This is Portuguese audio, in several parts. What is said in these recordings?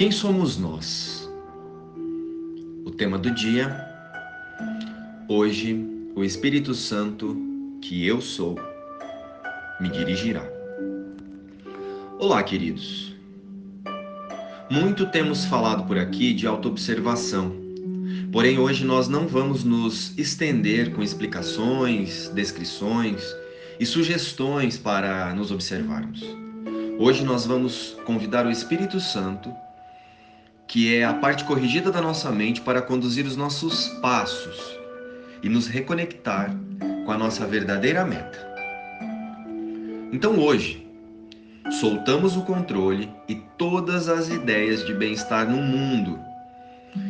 Quem somos nós? O tema do dia. Hoje, o Espírito Santo, que eu sou, me dirigirá. Olá, queridos. Muito temos falado por aqui de autoobservação. Porém, hoje nós não vamos nos estender com explicações, descrições e sugestões para nos observarmos. Hoje nós vamos convidar o Espírito Santo que é a parte corrigida da nossa mente para conduzir os nossos passos e nos reconectar com a nossa verdadeira meta. Então hoje, soltamos o controle e todas as ideias de bem-estar no mundo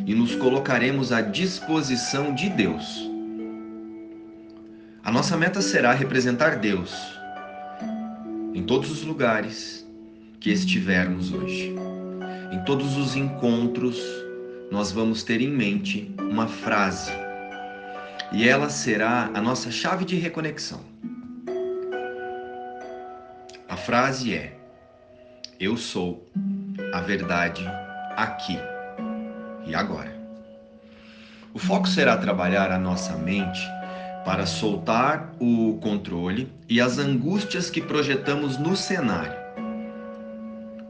e nos colocaremos à disposição de Deus. A nossa meta será representar Deus em todos os lugares que estivermos hoje. Em todos os encontros, nós vamos ter em mente uma frase e ela será a nossa chave de reconexão. A frase é: Eu sou a verdade aqui e agora. O foco será trabalhar a nossa mente para soltar o controle e as angústias que projetamos no cenário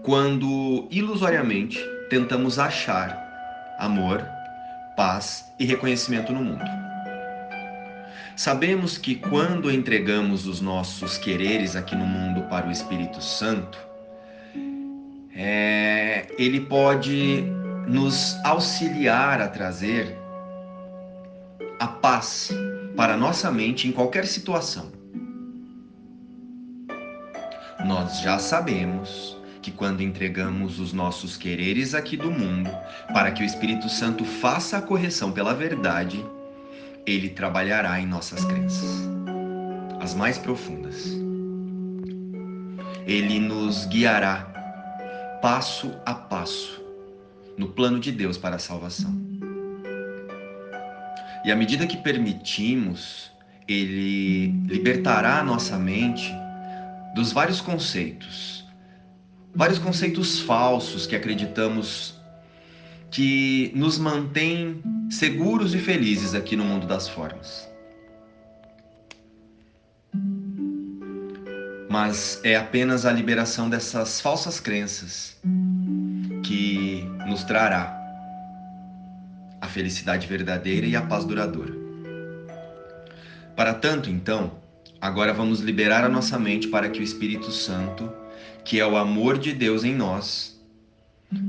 quando ilusoriamente tentamos achar amor, paz e reconhecimento no mundo. Sabemos que quando entregamos os nossos quereres aqui no mundo para o Espírito Santo, é, ele pode nos auxiliar a trazer a paz para nossa mente em qualquer situação. Nós já sabemos que quando entregamos os nossos quereres aqui do mundo para que o Espírito Santo faça a correção pela verdade, ele trabalhará em nossas crenças, as mais profundas. Ele nos guiará passo a passo no plano de Deus para a salvação. E à medida que permitimos, ele libertará a nossa mente dos vários conceitos vários conceitos falsos que acreditamos que nos mantém seguros e felizes aqui no mundo das formas. Mas é apenas a liberação dessas falsas crenças que nos trará a felicidade verdadeira e a paz duradoura. Para tanto, então, agora vamos liberar a nossa mente para que o Espírito Santo que é o amor de Deus em nós,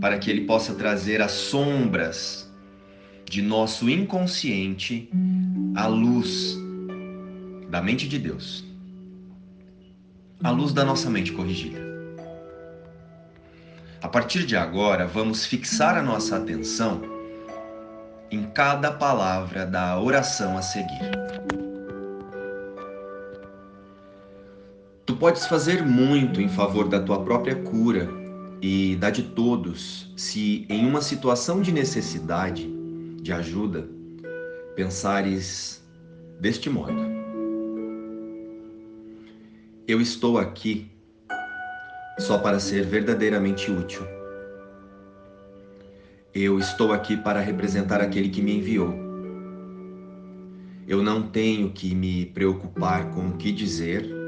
para que ele possa trazer as sombras de nosso inconsciente à luz da mente de Deus, à luz da nossa mente corrigida. A partir de agora, vamos fixar a nossa atenção em cada palavra da oração a seguir. Tu podes fazer muito em favor da tua própria cura e da de todos se, em uma situação de necessidade, de ajuda, pensares deste modo: Eu estou aqui só para ser verdadeiramente útil. Eu estou aqui para representar aquele que me enviou. Eu não tenho que me preocupar com o que dizer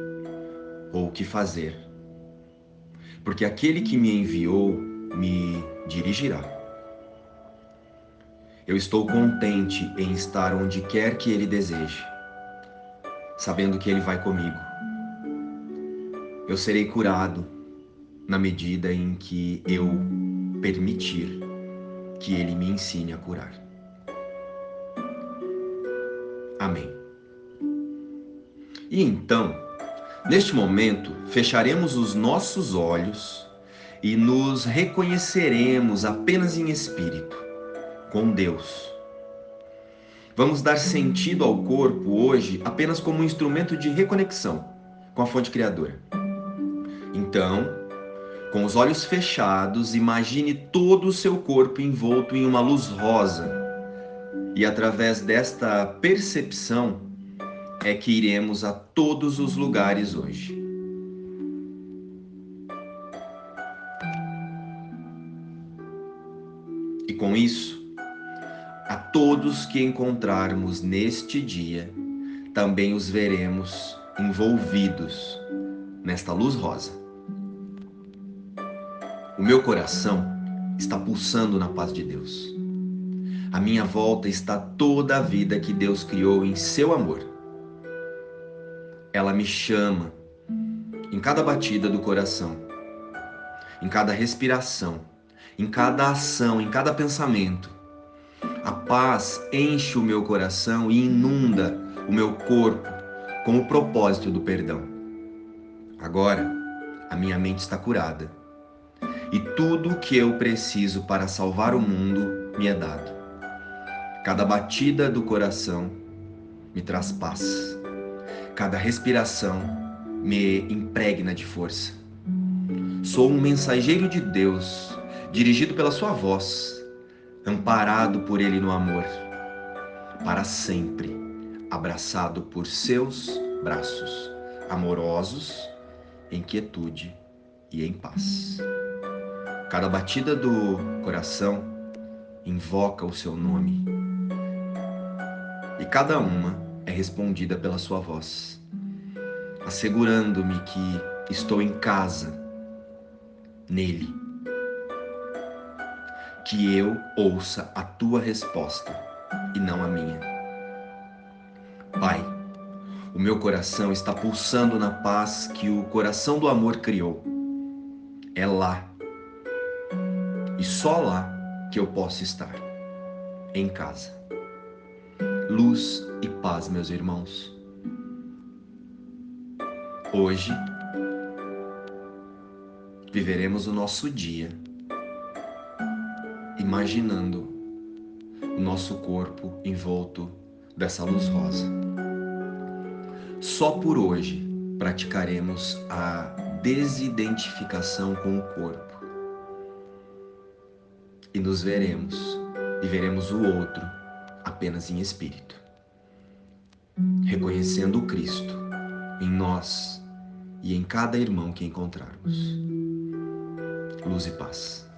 ou o que fazer, porque aquele que me enviou me dirigirá. Eu estou contente em estar onde quer que ele deseje, sabendo que ele vai comigo. Eu serei curado na medida em que eu permitir que ele me ensine a curar. Amém. E então, Neste momento, fecharemos os nossos olhos e nos reconheceremos apenas em espírito, com Deus. Vamos dar sentido ao corpo hoje apenas como um instrumento de reconexão com a fonte criadora. Então, com os olhos fechados, imagine todo o seu corpo envolto em uma luz rosa. E através desta percepção, é que iremos a todos os lugares hoje. E com isso, a todos que encontrarmos neste dia, também os veremos envolvidos nesta luz rosa. O meu coração está pulsando na paz de Deus. A minha volta está toda a vida que Deus criou em seu amor. Ela me chama em cada batida do coração, em cada respiração, em cada ação, em cada pensamento. A paz enche o meu coração e inunda o meu corpo com o propósito do perdão. Agora, a minha mente está curada e tudo o que eu preciso para salvar o mundo me é dado. Cada batida do coração me traz paz. Cada respiração me impregna de força. Sou um mensageiro de Deus, dirigido pela Sua voz, amparado por Ele no amor, para sempre, abraçado por seus braços, amorosos, em quietude e em paz. Cada batida do coração invoca o seu nome e cada uma respondida pela sua voz, assegurando-me que estou em casa, nele. Que eu ouça a tua resposta e não a minha. Pai, o meu coração está pulsando na paz que o coração do amor criou. É lá, e só lá, que eu posso estar, em casa luz e paz, meus irmãos. Hoje viveremos o nosso dia imaginando o nosso corpo envolto dessa luz rosa. Só por hoje praticaremos a desidentificação com o corpo e nos veremos e veremos o outro apenas em espírito, reconhecendo o Cristo em nós e em cada irmão que encontrarmos. Luz e paz.